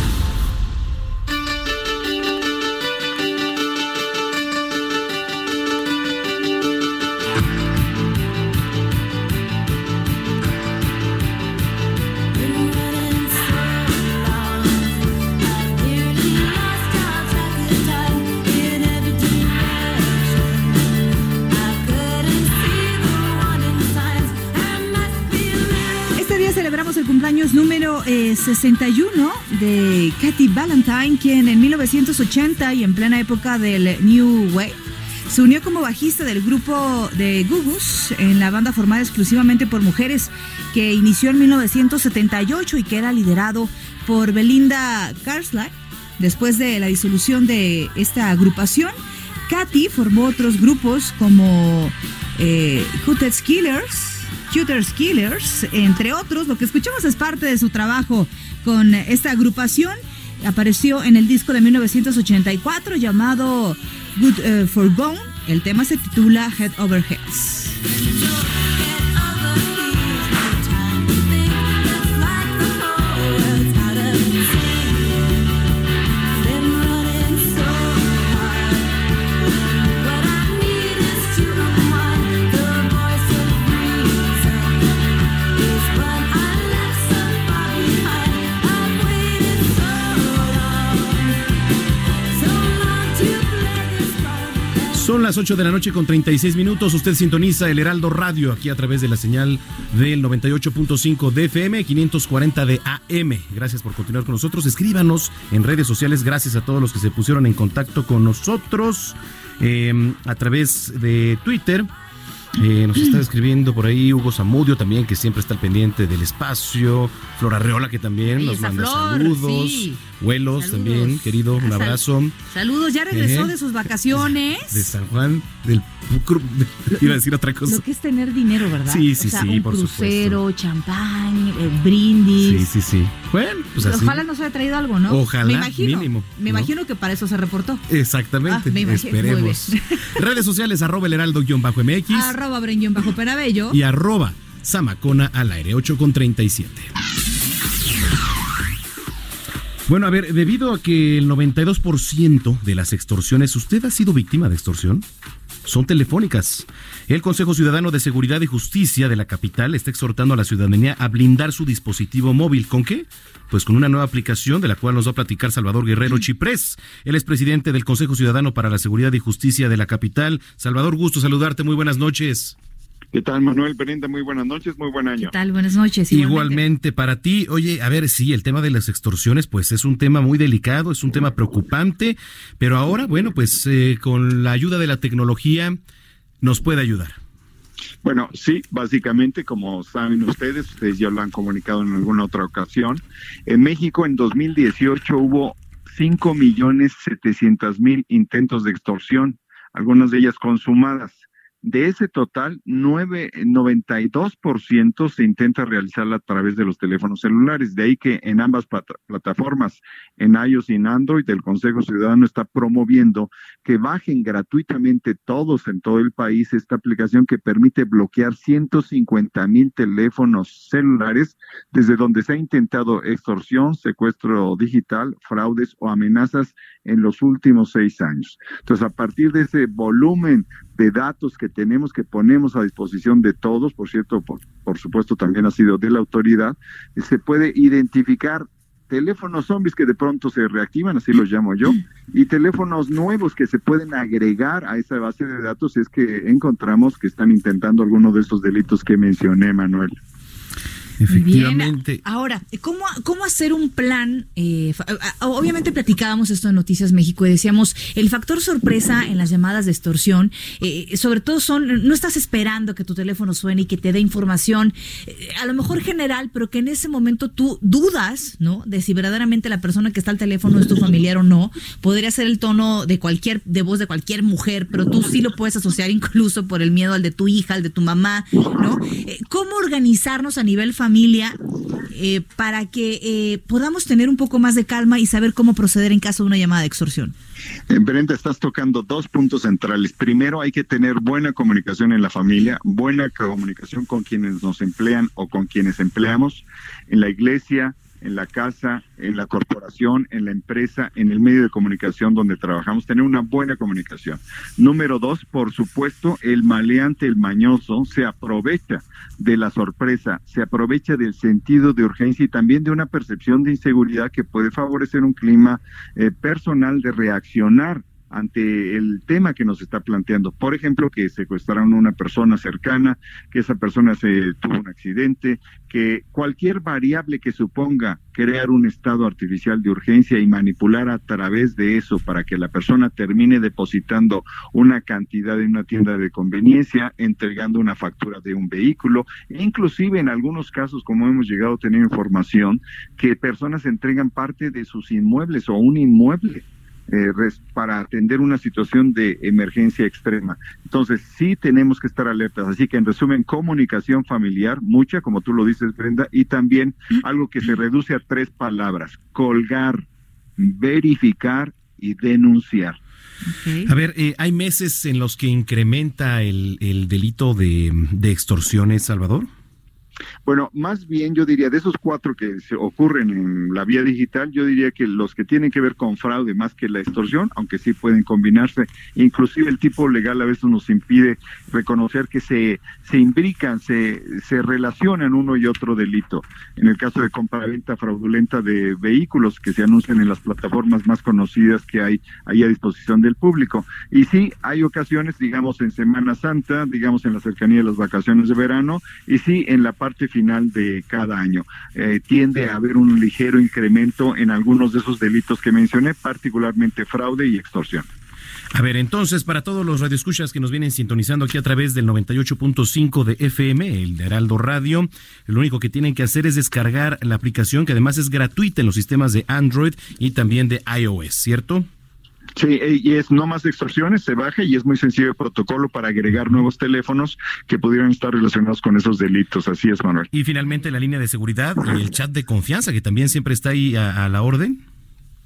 Eh, 61 de Katy Valentine, quien en 1980 y en plena época del New Wave se unió como bajista del grupo de Gugus en la banda formada exclusivamente por mujeres que inició en 1978 y que era liderado por Belinda Carlisle. Después de la disolución de esta agrupación, Katy formó otros grupos como eh, Hooters Killers, Hooters Killers, entre otros. Lo que escuchamos es parte de su trabajo con esta agrupación. Apareció en el disco de 1984 llamado Good eh, for Gone. El tema se titula Head Over Heads. Son las 8 de la noche con 36 minutos. Usted sintoniza el Heraldo Radio aquí a través de la señal del 98.5 de FM, 540 de AM. Gracias por continuar con nosotros. Escríbanos en redes sociales. Gracias a todos los que se pusieron en contacto con nosotros eh, a través de Twitter. Eh, nos está escribiendo por ahí Hugo Zamudio también, que siempre está al pendiente del espacio. Flora Reola, que también Ay, nos manda Flor, saludos. sí. Saludos. también, querido, un abrazo. Saludos, ya regresó de sus vacaciones. De San Juan, del. Iba a decir otra cosa. Lo que es tener dinero, ¿verdad? Sí, sí, o sea, sí, un por crucero, champán, eh, brindis. Sí, sí, sí. Bueno, pues así. Ojalá nos haya traído algo, ¿no? Ojalá, me imagino, mínimo, Me ¿no? imagino que para eso se reportó. Exactamente. Ah, me imagino. Esperemos. Redes sociales, arroba el heraldo-mx Arroba Perabello. y arroba Samacona al aire, 8 con 37. Bueno, a ver, debido a que el 92% de las extorsiones, ¿usted ha sido víctima de extorsión? Son telefónicas. El Consejo Ciudadano de Seguridad y Justicia de la capital está exhortando a la ciudadanía a blindar su dispositivo móvil. ¿Con qué? Pues con una nueva aplicación de la cual nos va a platicar Salvador Guerrero Chiprés. Él es presidente del Consejo Ciudadano para la Seguridad y Justicia de la capital. Salvador, gusto saludarte. Muy buenas noches. ¿Qué tal, Manuel Brenda? Muy buenas noches, muy buen año. ¿Qué tal? Buenas noches. Igualmente. para ti. Oye, a ver, sí, el tema de las extorsiones, pues es un tema muy delicado, es un tema preocupante, pero ahora, bueno, pues eh, con la ayuda de la tecnología nos puede ayudar. Bueno, sí, básicamente, como saben ustedes, ustedes ya lo han comunicado en alguna otra ocasión, en México en 2018 hubo 5 millones 700 mil intentos de extorsión, algunas de ellas consumadas. De ese total, 9, 92% se intenta realizarla a través de los teléfonos celulares. De ahí que en ambas plata- plataformas, en iOS y en Android, el Consejo Ciudadano está promoviendo que bajen gratuitamente todos en todo el país esta aplicación que permite bloquear 150 mil teléfonos celulares desde donde se ha intentado extorsión, secuestro digital, fraudes o amenazas en los últimos seis años. Entonces, a partir de ese volumen de datos que tenemos, que ponemos a disposición de todos, por cierto, por, por supuesto también ha sido de la autoridad, se puede identificar teléfonos zombies que de pronto se reactivan, así los llamo yo, y teléfonos nuevos que se pueden agregar a esa base de datos es que encontramos que están intentando algunos de esos delitos que mencioné, Manuel. Bien. Ahora, ¿cómo, ¿cómo hacer un plan? Eh, obviamente platicábamos esto en Noticias México y decíamos, el factor sorpresa en las llamadas de extorsión, eh, sobre todo son, no estás esperando que tu teléfono suene y que te dé información, eh, a lo mejor general, pero que en ese momento tú dudas, ¿no? De si verdaderamente la persona que está al teléfono es tu familiar o no. Podría ser el tono de cualquier, de voz de cualquier mujer, pero tú sí lo puedes asociar incluso por el miedo al de tu hija, al de tu mamá, ¿no? ¿Cómo organizarnos a nivel familia eh, para que eh, podamos tener un poco más de calma y saber cómo proceder en caso de una llamada de extorsión? Brenda, estás tocando dos puntos centrales. Primero, hay que tener buena comunicación en la familia, buena comunicación con quienes nos emplean o con quienes empleamos, en la iglesia, en la casa, en la corporación, en la empresa, en el medio de comunicación donde trabajamos, tener una buena comunicación. Número dos, por supuesto, el maleante, el mañoso, se aprovecha de la sorpresa, se aprovecha del sentido de urgencia y también de una percepción de inseguridad que puede favorecer un clima eh, personal de reaccionar ante el tema que nos está planteando. Por ejemplo, que secuestraron a una persona cercana, que esa persona se tuvo un accidente, que cualquier variable que suponga crear un estado artificial de urgencia y manipular a través de eso para que la persona termine depositando una cantidad en una tienda de conveniencia, entregando una factura de un vehículo, e inclusive en algunos casos, como hemos llegado a tener información, que personas entregan parte de sus inmuebles o un inmueble eh, res- para atender una situación de emergencia extrema. Entonces, sí tenemos que estar alertas. Así que, en resumen, comunicación familiar, mucha, como tú lo dices, Brenda, y también algo que se reduce a tres palabras, colgar, verificar y denunciar. A ver, eh, ¿hay meses en los que incrementa el, el delito de, de extorsiones, Salvador? Bueno, más bien yo diría de esos cuatro que se ocurren en la vía digital, yo diría que los que tienen que ver con fraude más que la extorsión, aunque sí pueden combinarse, inclusive el tipo legal a veces nos impide reconocer que se, se imbrican, se, se relacionan uno y otro delito. En el caso de compraventa fraudulenta de vehículos que se anuncian en las plataformas más conocidas que hay ahí a disposición del público. Y sí, hay ocasiones, digamos, en Semana Santa, digamos, en la cercanía de las vacaciones de verano, y sí, en la parte final de cada año. Eh, tiende a haber un ligero incremento en algunos de esos delitos que mencioné, particularmente fraude y extorsión. A ver, entonces, para todos los radioescuchas que nos vienen sintonizando aquí a través del 98.5 de FM, el de Heraldo Radio, lo único que tienen que hacer es descargar la aplicación que además es gratuita en los sistemas de Android y también de iOS, ¿cierto? Sí, eh, y es no más extorsiones, se baja y es muy sencillo el protocolo para agregar nuevos teléfonos que pudieran estar relacionados con esos delitos. Así es, Manuel. Y finalmente la línea de seguridad y el chat de confianza que también siempre está ahí a, a la orden.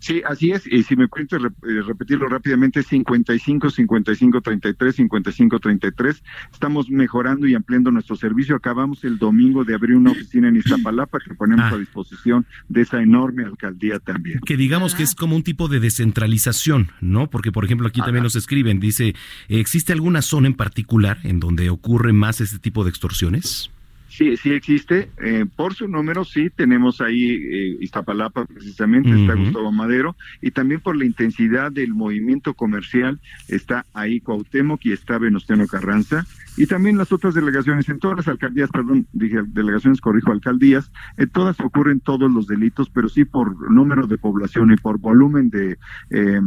Sí, así es. Y si me permite re- eh, repetirlo rápidamente, 55 55 33 55 33. Estamos mejorando y ampliando nuestro servicio. Acabamos el domingo de abrir una oficina en Iztapalapa que ponemos a disposición de esa enorme alcaldía también. Que digamos que es como un tipo de descentralización, ¿no? Porque, por ejemplo, aquí también nos escriben, dice, ¿existe alguna zona en particular en donde ocurre más este tipo de extorsiones? Sí, sí existe. Eh, por su número, sí, tenemos ahí eh, Iztapalapa, precisamente, está. Gustavo Madero, y también por la intensidad del movimiento comercial, está ahí Cuauhtémoc y está Venustiano Carranza, y también las otras delegaciones, en todas las alcaldías, perdón, dije delegaciones, corrijo, alcaldías, en todas ocurren todos los delitos, pero sí por número de población y por volumen de, eh,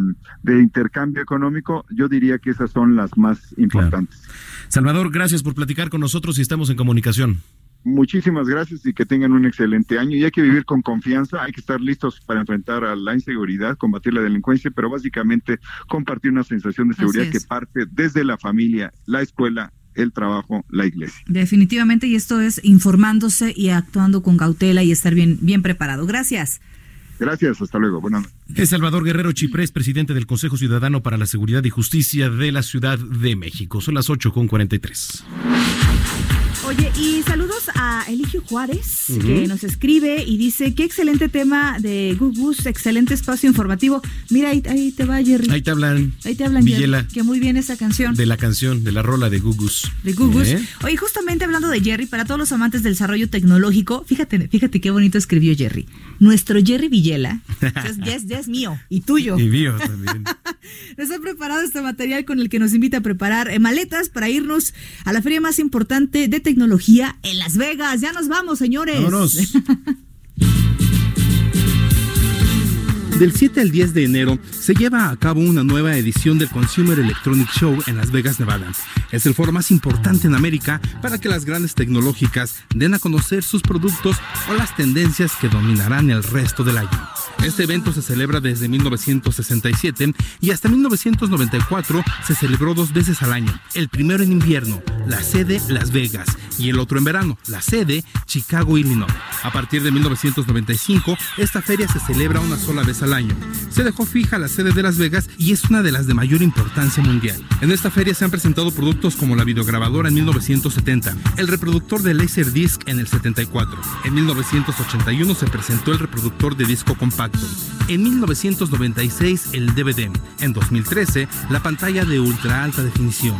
de intercambio económico, yo diría que esas son las más importantes. Salvador, gracias por platicar con nosotros y estamos en comunicación. Muchísimas gracias y que tengan un excelente año. Y hay que vivir con confianza, hay que estar listos para enfrentar a la inseguridad, combatir la delincuencia, pero básicamente compartir una sensación de seguridad es. que parte desde la familia, la escuela, el trabajo, la iglesia. Definitivamente, y esto es informándose y actuando con cautela y estar bien, bien preparado. Gracias. Gracias, hasta luego. Buenas noches. Es Salvador Guerrero Chiprés, presidente del Consejo Ciudadano para la Seguridad y Justicia de la Ciudad de México. Son las 8 con 43. Oye, y saludos a Eligio Juárez, que nos escribe y dice, qué excelente tema de Gugus, excelente espacio informativo. Mira, ahí, ahí te va, Jerry. Ahí te hablan. Ahí te hablan, Villela, Jerry, que muy bien esa canción. de la canción, de la rola de Gugus. de Gugus. ¿Eh? Oye, justamente hablando de Jerry, para todos los amantes del desarrollo tecnológico, fíjate, fíjate qué bonito escribió Jerry. Nuestro Jerry Villela, ya es, ya es- ya es mío y tuyo. Y mío también. Nos ha preparado este material con el que nos invita a preparar eh, maletas para irnos a la feria más importante de tecnología en Las Vegas. Ya nos vamos, señores. Vámonos. Del 7 al 10 de enero se lleva a cabo una nueva edición del Consumer Electronic Show en Las Vegas, Nevada. Es el foro más importante en América para que las grandes tecnológicas den a conocer sus productos o las tendencias que dominarán el resto del año. Este evento se celebra desde 1967 y hasta 1994 se celebró dos veces al año. El primero en invierno, la sede Las Vegas, y el otro en verano, la sede Chicago, Illinois. A partir de 1995, esta feria se celebra una sola vez al año. Se dejó fija la sede de Las Vegas y es una de las de mayor importancia mundial. En esta feria se han presentado productos como la videograbadora en 1970, el reproductor de Laserdisc en el 74. En 1981 se presentó el reproductor de disco compacto. En 1996 el DVD. En 2013 la pantalla de ultra alta definición.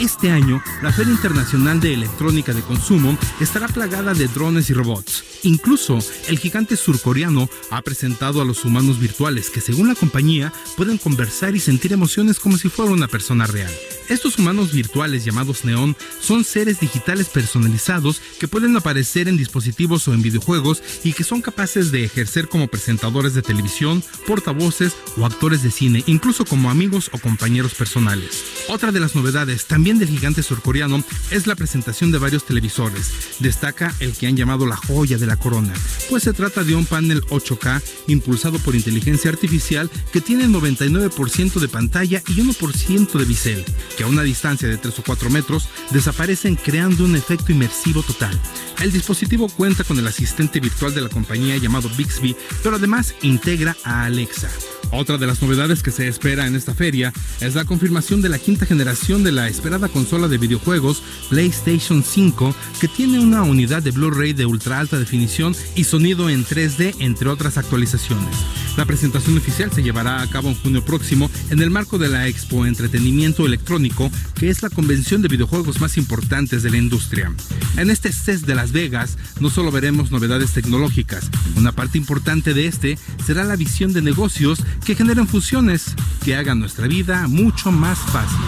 Este año, la Feria Internacional de Electrónica de Consumo estará plagada de drones y robots. Incluso, el gigante surcoreano ha presentado a los humanos virtuales que, según la compañía, pueden conversar y sentir emociones como si fuera una persona real. Estos humanos virtuales llamados Neon son seres digitales personalizados que pueden aparecer en dispositivos o en videojuegos y que son capaces de ejercer como presentadores de televisión, portavoces o actores de cine, incluso como amigos o compañeros personales. Otra de las novedades, también del gigante surcoreano, es la presentación de varios televisores. Destaca el que han llamado la joya de la corona, pues se trata de un panel 8K impulsado por inteligencia artificial que tiene 99% de pantalla y 1% de bisel, que a una distancia de 3 o 4 metros desaparecen creando un efecto inmersivo total. El dispositivo cuenta con el asistente virtual de la compañía llamado Bixby, pero además integra a Alexa. Otra de las novedades que se espera en esta feria es la confirmación de la quinta generación de la esperada consola de videojuegos PlayStation 5, que tiene una unidad de Blu-ray de ultra alta definición y sonido en 3D, entre otras actualizaciones. La presentación oficial se llevará a cabo en junio próximo en el marco de la Expo Entretenimiento Electrónico, que es la convención de videojuegos más importantes de la industria. En este CES de Las Vegas no solo veremos novedades tecnológicas, una parte importante de este será la visión de negocios que generen fusiones que hagan nuestra vida mucho más fácil.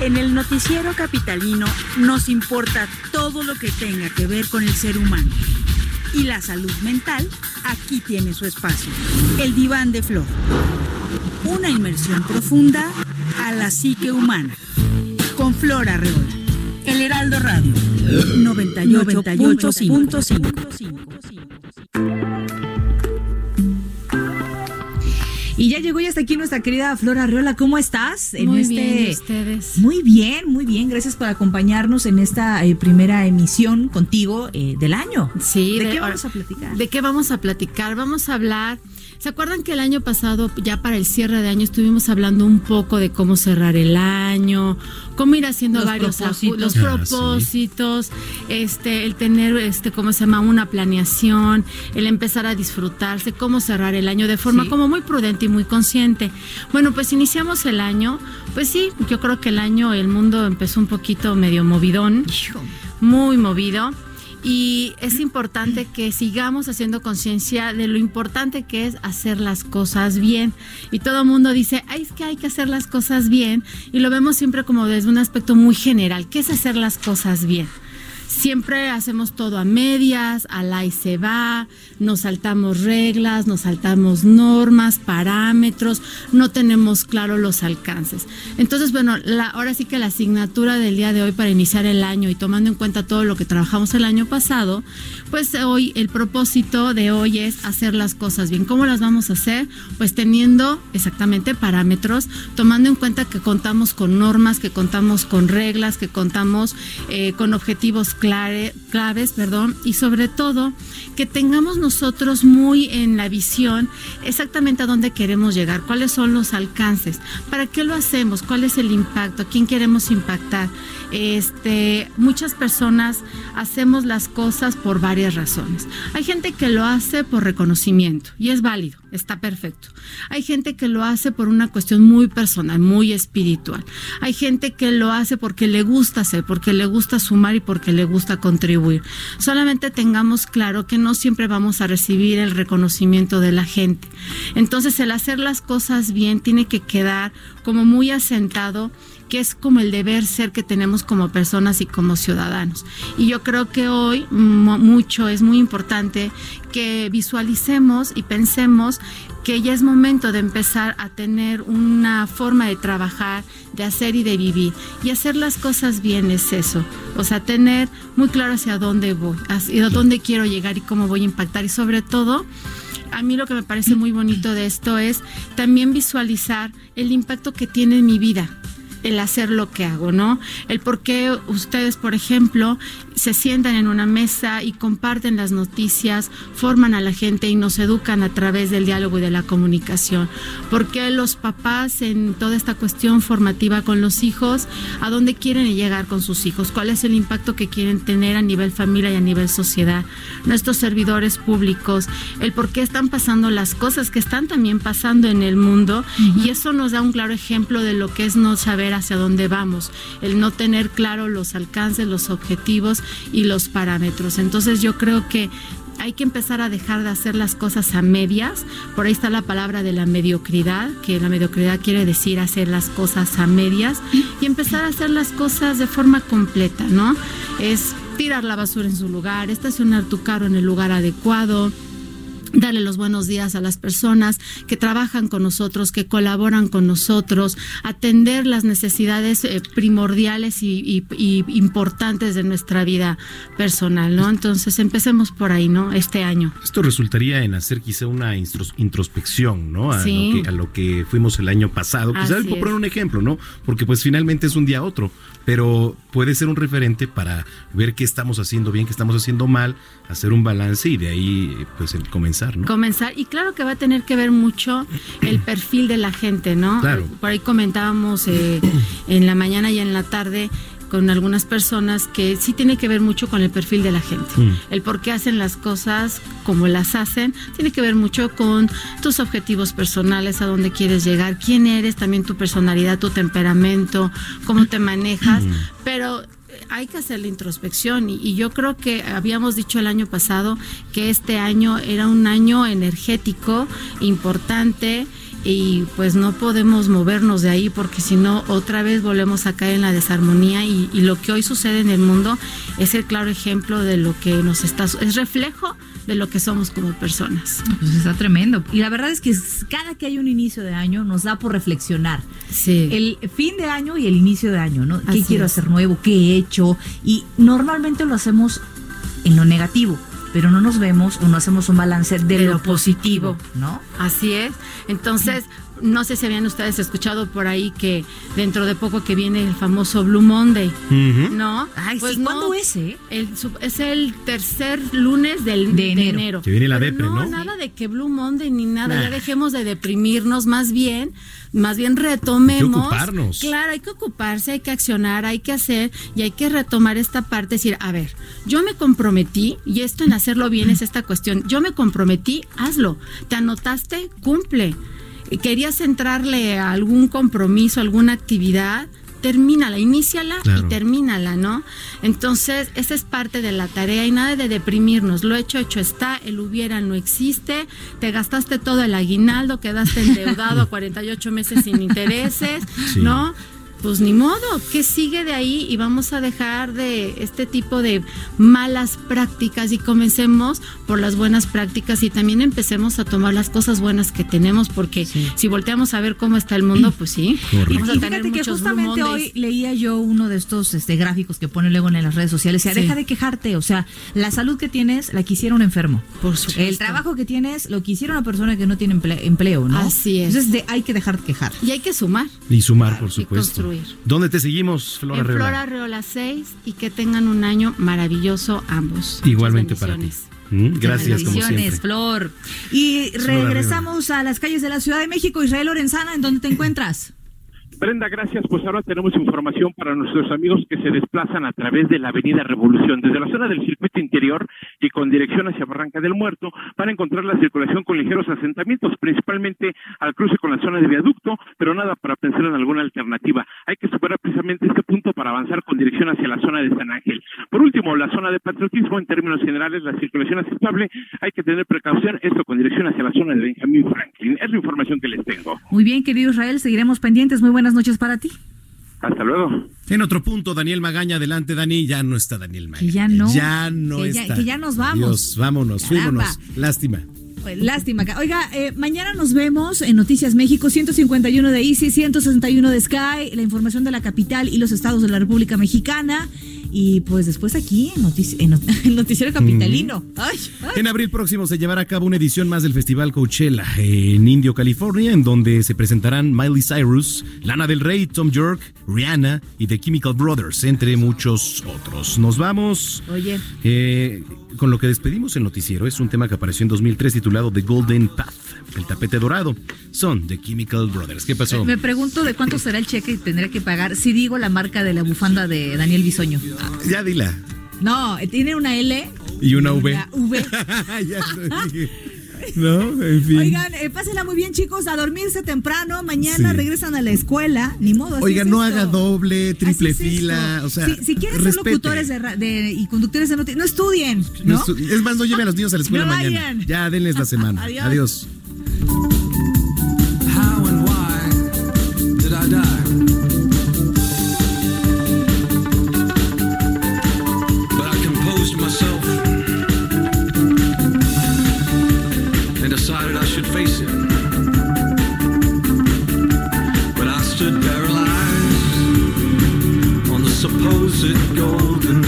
En el noticiero capitalino nos importa todo lo que tenga que ver con el ser humano. Y la salud mental aquí tiene su espacio. El diván de flor. Una inmersión profunda a la psique humana. Con Flor Arreola. El Heraldo Radio. 98.5. Y ya llegó ya hasta aquí nuestra querida Flora Arreola. ¿Cómo estás? Muy bien, ¿y ustedes? Muy bien, muy bien. Gracias por acompañarnos en esta eh, primera emisión contigo eh, del año. Sí. ¿De, qué vamos a platicar? ¿De qué vamos a platicar? Vamos a hablar... ¿Se acuerdan que el año pasado, ya para el cierre de año, estuvimos hablando un poco de cómo cerrar el año, cómo ir haciendo Los varios propósitos. los Ah, propósitos, este, el tener, este, ¿cómo se llama? Una planeación, el empezar a disfrutarse, cómo cerrar el año de forma Sí. como muy prudente y muy consciente. Bueno, pues iniciamos el año, pues sí, yo creo que el año, el mundo empezó un poquito medio movidón, muy movido. Y es importante que sigamos haciendo conciencia de lo importante que es hacer las cosas bien. Y todo el mundo dice, Ay, es que hay que hacer las cosas bien. Y lo vemos siempre como desde un aspecto muy general. ¿Qué es hacer las cosas bien? Siempre hacemos todo a medias, al ahí se va, nos saltamos reglas, nos saltamos normas, parámetros, no tenemos claro los alcances. Entonces, bueno, la, ahora sí que la asignatura del día de hoy para iniciar el año y tomando en cuenta todo lo que trabajamos el año pasado, pues hoy el propósito de hoy es hacer las cosas bien. ¿Cómo las vamos a hacer? Pues teniendo exactamente parámetros, tomando en cuenta que contamos con normas, que contamos con reglas, que contamos eh, con objetivos clare- claves, perdón, y sobre todo que tengamos nosotros muy en la visión exactamente a dónde queremos llegar, cuáles son los alcances, para qué lo hacemos, cuál es el impacto, quién queremos impactar. Este, muchas personas hacemos las cosas por varias razones. Hay gente que lo hace por reconocimiento y es válido, está perfecto. Hay gente que lo hace por una cuestión muy personal, muy espiritual. Hay gente que lo hace porque le gusta hacer, porque le gusta sumar y porque le gusta contribuir. Solamente tengamos claro que no siempre vamos a recibir el reconocimiento de la gente. Entonces el hacer las cosas bien tiene que quedar como muy asentado que es como el deber ser que tenemos como personas y como ciudadanos. Y yo creo que hoy mu- mucho es muy importante que visualicemos y pensemos que ya es momento de empezar a tener una forma de trabajar, de hacer y de vivir. Y hacer las cosas bien es eso. O sea, tener muy claro hacia dónde voy, hacia dónde quiero llegar y cómo voy a impactar. Y sobre todo, a mí lo que me parece muy bonito de esto es también visualizar el impacto que tiene en mi vida el hacer lo que hago, ¿no? El por qué ustedes, por ejemplo, se sientan en una mesa y comparten las noticias, forman a la gente y nos educan a través del diálogo y de la comunicación. ¿Por qué los papás en toda esta cuestión formativa con los hijos, a dónde quieren llegar con sus hijos? ¿Cuál es el impacto que quieren tener a nivel familia y a nivel sociedad? Nuestros servidores públicos, el por qué están pasando las cosas que están también pasando en el mundo y eso nos da un claro ejemplo de lo que es no saber hacia dónde vamos, el no tener claro los alcances, los objetivos y los parámetros. Entonces yo creo que hay que empezar a dejar de hacer las cosas a medias. Por ahí está la palabra de la mediocridad, que la mediocridad quiere decir hacer las cosas a medias y empezar a hacer las cosas de forma completa, ¿no? Es tirar la basura en su lugar, estacionar tu carro en el lugar adecuado, darle los buenos días a las personas que trabajan con nosotros, que colaboran con nosotros, atender las necesidades eh, primordiales y, importantes de nuestra vida personal, ¿no? Entonces empecemos por ahí, ¿no? Este año. Esto resultaría en hacer quizá una introspección, ¿no? A, lo, que, a lo que fuimos el año pasado. Quizá por poner un ejemplo, ¿no? Porque pues finalmente es un día a otro, pero puede ser un referente para ver qué estamos haciendo bien, qué estamos haciendo mal, hacer un balance y de ahí pues el comenzar, ¿no? Comenzar y claro que va a tener que ver mucho el perfil de la gente, ¿no? Claro. Por ahí comentábamos eh, en la mañana y en la tarde con algunas personas que sí tiene que ver mucho con el perfil de la gente. Mm. El por qué hacen las cosas como las hacen tiene que ver mucho con tus objetivos personales, a dónde quieres llegar, quién eres, también tu personalidad, tu temperamento, cómo te manejas, mm. pero hay que hacer la introspección y, yo creo que habíamos dicho el año pasado que este año era un año energético importante y pues no podemos movernos de ahí porque si no otra vez volvemos a caer en la desarmonía y, y, lo que hoy sucede en el mundo es el claro ejemplo de lo que nos está, es reflejo de lo que somos como personas. Pues está tremendo. Y la verdad es que cada que hay un inicio de año nos da por reflexionar. Sí. El fin de año y el inicio de año, ¿no? ¿Qué quiero hacer nuevo? ¿Qué he hecho? Y normalmente lo hacemos en lo negativo pero no nos vemos o no hacemos un balance de, lo, positivo, ¿no? Así es. Entonces, no sé si habían ustedes escuchado por ahí que dentro de poco que viene el famoso Blue Monday, ¿no? Ay, pues ¿cuándo es, eh? es el tercer lunes del, de, enero. Que viene la depre, ¿no? No, nada de que Blue Monday ni nada, ya dejemos de deprimirnos, más bien, más bien retomemos. Hay que ocuparnos. Claro, hay que ocuparse, hay que accionar, hay que hacer y hay que retomar esta parte, decir, a ver, yo me comprometí, y esto en hacerlo bien es esta cuestión, yo me comprometí, hazlo, te anotaste, cumple querías entrarle a algún compromiso, alguna actividad, termínala, iníciala y termínala, ¿no? Entonces, esa es parte de la tarea y nada de deprimirnos. Lo hecho, hecho está, el hubiera no existe, te gastaste todo el aguinaldo, quedaste endeudado a 48 meses sin intereses, ¿no? Pues ni modo, ¿qué sigue de ahí? Y vamos a dejar de este tipo de malas prácticas y comencemos por las buenas prácticas y también empecemos a tomar las cosas buenas que tenemos, porque si volteamos a ver cómo está el mundo, pues sí. Vamos a y fíjate que justamente hoy leía yo uno de estos este, gráficos que pone luego en las redes sociales, o sea, deja de quejarte, o sea, la salud que tienes la quisiera un enfermo. Por supuesto. El trabajo que tienes lo quisiera una persona que no tiene empleo, ¿no? Así es. Entonces hay que dejar de quejar. Y hay que sumar. Y sumar, por supuesto. ¿Dónde te seguimos, Flora en Flora Reola 6 y que tengan un año maravilloso ambos. Igualmente para ti. Mm, gracias, como siempre. Flor. Y regresamos a las calles de la Ciudad de México. Israel Lorenzana, ¿en dónde te encuentras? Brenda, gracias. Pues ahora tenemos información para nuestros amigos que se desplazan a través de la Avenida Revolución, desde la zona del circuito interior y con dirección hacia Barranca del Muerto, para encontrar la circulación con ligeros asentamientos, principalmente al cruce con la zona de viaducto, pero nada para pensar en alguna alternativa. Hay que superar precisamente este punto para avanzar con dirección hacia la zona de San Ángel. Por último, la zona de patriotismo, en términos generales, la circulación aceptable, hay que tener precaución, esto con dirección hacia la zona de Benjamín Franklin. Es la información que les tengo. Muy bien, querido Israel, seguiremos pendientes. Muy buenas buenas noches para ti. Hasta luego. En otro punto, Daniel Magaña, adelante, Dani. Ya no está Daniel Magaña. Que ya no. Ya no que está. que ya nos vamos. Dios, vámonos, fuímonos. Lástima. Pues, lástima. Oiga, eh, mañana nos vemos en Noticias México, 151 de Easy, 161 de Sky, la información de la capital y los estados de la República Mexicana. Y pues después aquí en, el Noticiero Capitalino. En abril próximo se llevará a cabo una edición más del Festival Coachella en Indio, California, en donde se presentarán Miley Cyrus, Lana del Rey, Tom York, Rihanna y The Chemical Brothers, entre muchos otros. Nos vamos. Oye. Eh, con lo que despedimos el noticiero es un tema que apareció en 2003 titulado The Golden Path, el tapete dorado. Son The Chemical Brothers. ¿Qué pasó? Me pregunto de cuánto será el cheque que tendré que pagar si digo la marca de la bufanda de Daniel Bisoño. ya dila. No, tiene una L y una V. v. ¿No? En fin. Oigan, eh, pásenla muy bien, chicos, a dormirse temprano. Mañana regresan a la escuela. Ni modo. así Oiga, es no esto. haga doble, triple es fila. O sea, si, si quieren ser respete. locutores de, ra- de- y conductores de noticias, no estudien, ¿no? No estu- Es más, no lleve a los niños a la escuela No mañana. vayan. Ya denles la semana. Adiós. Adiós. On the supposed golden